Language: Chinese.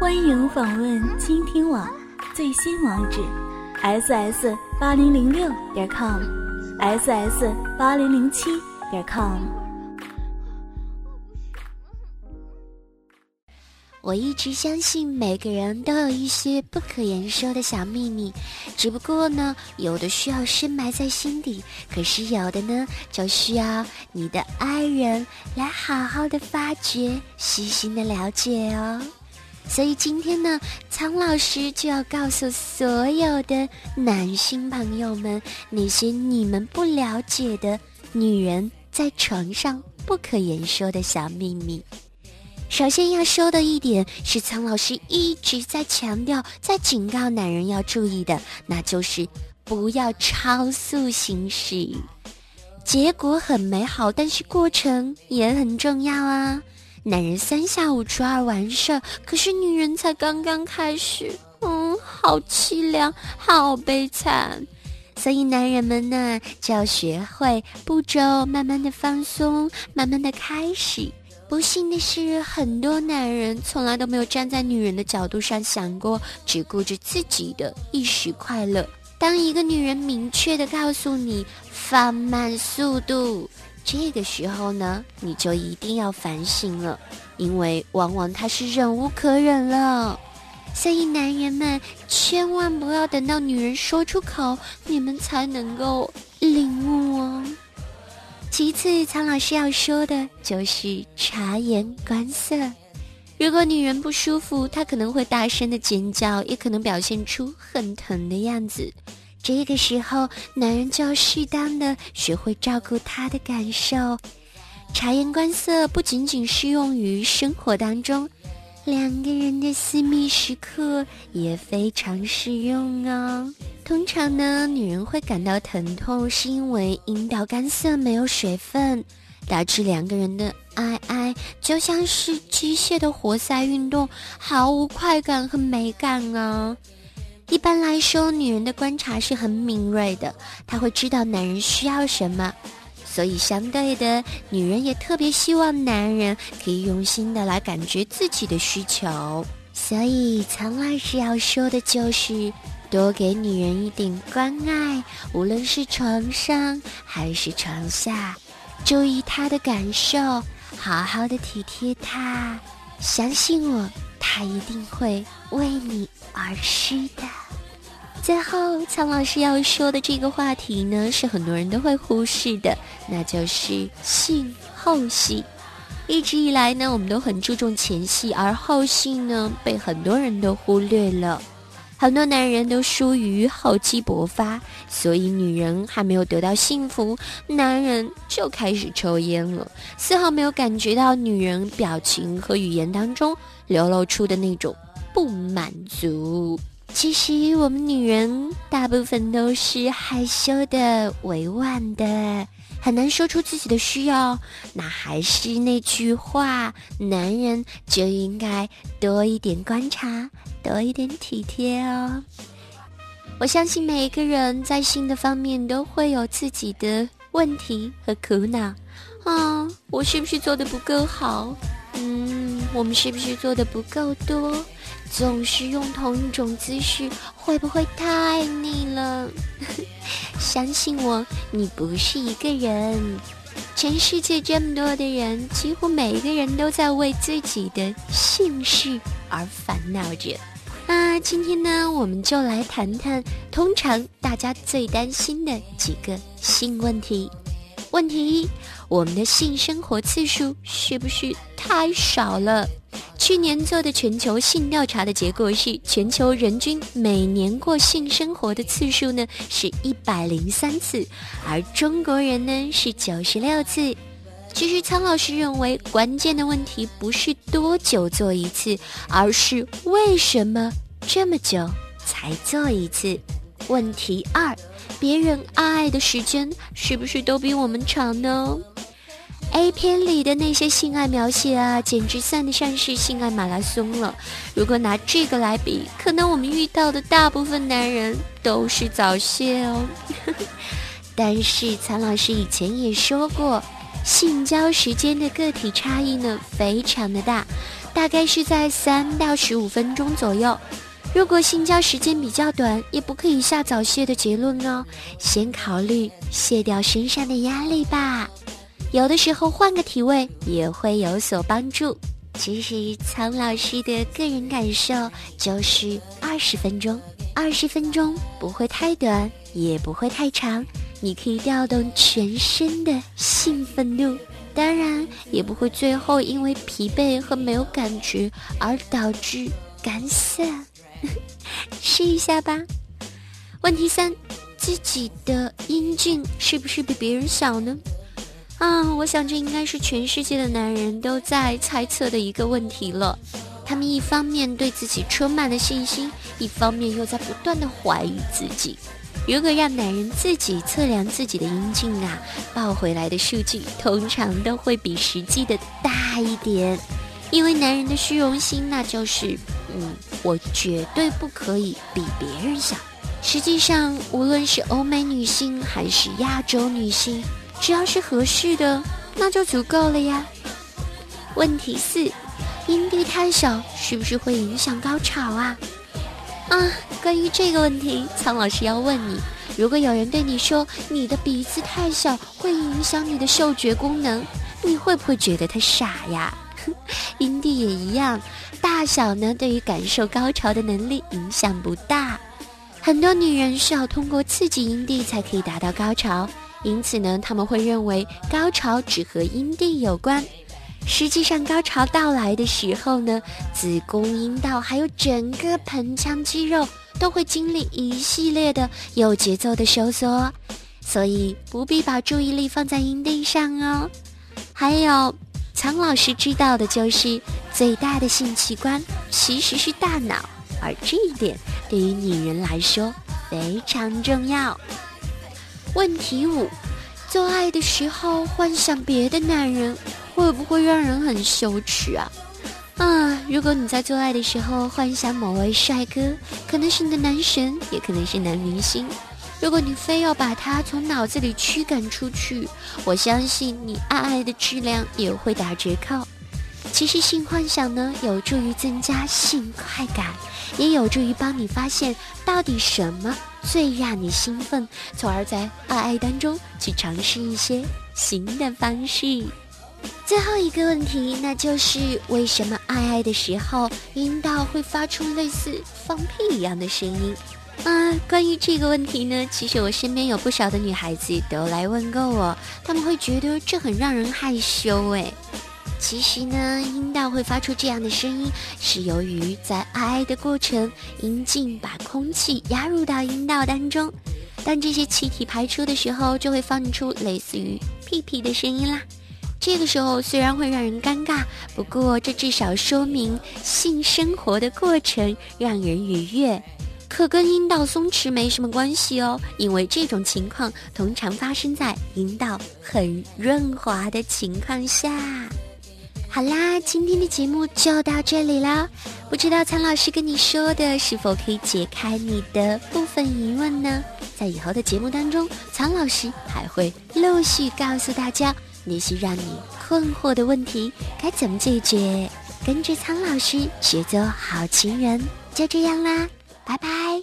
欢迎访问倾听网最新网址：ss 八零零六点 com，ss 八零零七点 com。我一直相信每个人都有一些不可言说的小秘密，只不过呢，有的需要深埋在心底，可是有的呢，就需要你的爱人来好好的发掘、细心的了解哦。所以今天呢，苍老师就要告诉所有的男性朋友们，那些你们不了解的女人在床上不可言说的小秘密。首先要说的一点是，苍老师一直在强调、在警告男人要注意的，那就是不要超速行驶。结果很美好，但是过程也很重要啊。男人三下五除二完事儿，可是女人才刚刚开始，嗯，好凄凉，好悲惨。所以男人们呢，就要学会步骤，慢慢的放松，慢慢的开始。不幸的是，很多男人从来都没有站在女人的角度上想过，只顾着自己的一时快乐。当一个女人明确的告诉你放慢速度，这个时候呢，你就一定要反省了，因为往往他是忍无可忍了。所以男人们千万不要等到女人说出口，你们才能够领悟哦。其次，苍老师要说的就是察言观色。如果女人不舒服，她可能会大声的尖叫，也可能表现出很疼的样子。这个时候，男人就要适当的学会照顾她的感受。察言观色不仅仅适用于生活当中，两个人的私密时刻也非常适用哦。通常呢，女人会感到疼痛，是因为阴道干涩没有水分，导致两个人的爱爱就像是机械的活塞运动，毫无快感和美感啊。一般来说，女人的观察是很敏锐的，她会知道男人需要什么，所以相对的，女人也特别希望男人可以用心的来感觉自己的需求。所以，苍老师要说的就是。多给女人一点关爱，无论是床上还是床下，注意她的感受，好好的体贴她。相信我，他一定会为你而湿的。最后，苍老师要说的这个话题呢，是很多人都会忽视的，那就是性后戏。一直以来呢，我们都很注重前戏，而后戏呢，被很多人都忽略了。很多男人都疏于厚积薄发，所以女人还没有得到幸福，男人就开始抽烟了，丝毫没有感觉到女人表情和语言当中流露出的那种不满足。其实我们女人大部分都是害羞的、委婉的。很难说出自己的需要，那还是那句话，男人就应该多一点观察，多一点体贴哦。我相信每一个人在性的方面都会有自己的问题和苦恼。啊，我是不是做的不够好？嗯，我们是不是做的不够多？总是用同一种姿势，会不会太腻了？相信我，你不是一个人。全世界这么多的人，几乎每一个人都在为自己的姓氏而烦恼着。那今天呢，我们就来谈谈通常大家最担心的几个性问题。问题一：我们的性生活次数是不是太少了？去年做的全球性调查的结果是，全球人均每年过性生活的次数呢是一百零三次，而中国人呢是九十六次。其实苍老师认为，关键的问题不是多久做一次，而是为什么这么久才做一次。问题二，别人爱的时间是不是都比我们长呢？A 片里的那些性爱描写啊，简直算得上是性爱马拉松了。如果拿这个来比，可能我们遇到的大部分男人都是早泄哦。但是苍老师以前也说过，性交时间的个体差异呢非常的大。大概是在三到十五分钟左右。如果性交时间比较短，也不可以下早泄的结论哦。先考虑卸掉身上的压力吧。有的时候换个体位也会有所帮助。其实苍老师的个人感受就是二十分钟，二十分钟不会太短，也不会太长。你可以调动全身的兴奋度，当然也不会最后因为疲惫和没有感觉而导致干涩。试一下吧。问题三：自己的阴茎是不是比别人小呢？啊，我想这应该是全世界的男人都在猜测的一个问题了。他们一方面对自己充满了信心，一方面又在不断的怀疑自己。如果让男人自己测量自己的阴茎啊，报回来的数据通常都会比实际的大一点。因为男人的虚荣心，那就是，嗯，我绝对不可以比别人小。实际上，无论是欧美女性还是亚洲女性，只要是合适的，那就足够了呀。问题四，阴蒂太小是不是会影响高潮啊？啊，关于这个问题，苍老师要问你：如果有人对你说你的鼻子太小会影响你的嗅觉功能，你会不会觉得他傻呀？阴蒂也一样，大小呢对于感受高潮的能力影响不大。很多女人需要通过刺激阴蒂才可以达到高潮，因此呢，他们会认为高潮只和阴蒂有关。实际上，高潮到来的时候呢，子宫、阴道还有整个盆腔肌肉都会经历一系列的有节奏的收缩，所以不必把注意力放在阴蒂上哦。还有。苍老师知道的就是，最大的性器官其实是大脑，而这一点对于女人来说非常重要。问题五：做爱的时候幻想别的男人，会不会让人很羞耻啊？啊，如果你在做爱的时候幻想某位帅哥，可能是你的男神，也可能是男明星。如果你非要把它从脑子里驱赶出去，我相信你爱爱的质量也会打折扣。其实性幻想呢，有助于增加性快感，也有助于帮你发现到底什么最让你兴奋，从而在爱爱当中去尝试一些新的方式。最后一个问题，那就是为什么爱爱的时候阴道会发出类似放屁一样的声音？啊，关于这个问题呢，其实我身边有不少的女孩子都来问过我，她们会觉得这很让人害羞诶。其实呢，阴道会发出这样的声音，是由于在爱爱的过程，阴茎把空气压入到阴道当中，当这些气体排出的时候，就会放出类似于屁屁的声音啦。这个时候虽然会让人尴尬，不过这至少说明性生活的过程让人愉悦。可跟阴道松弛没什么关系哦，因为这种情况通常发生在阴道很润滑的情况下。好啦，今天的节目就到这里啦，不知道苍老师跟你说的是否可以解开你的部分疑问呢？在以后的节目当中，苍老师还会陆续告诉大家那些让你困惑的问题该怎么解决。跟着苍老师学做好情人，就这样啦。拜拜。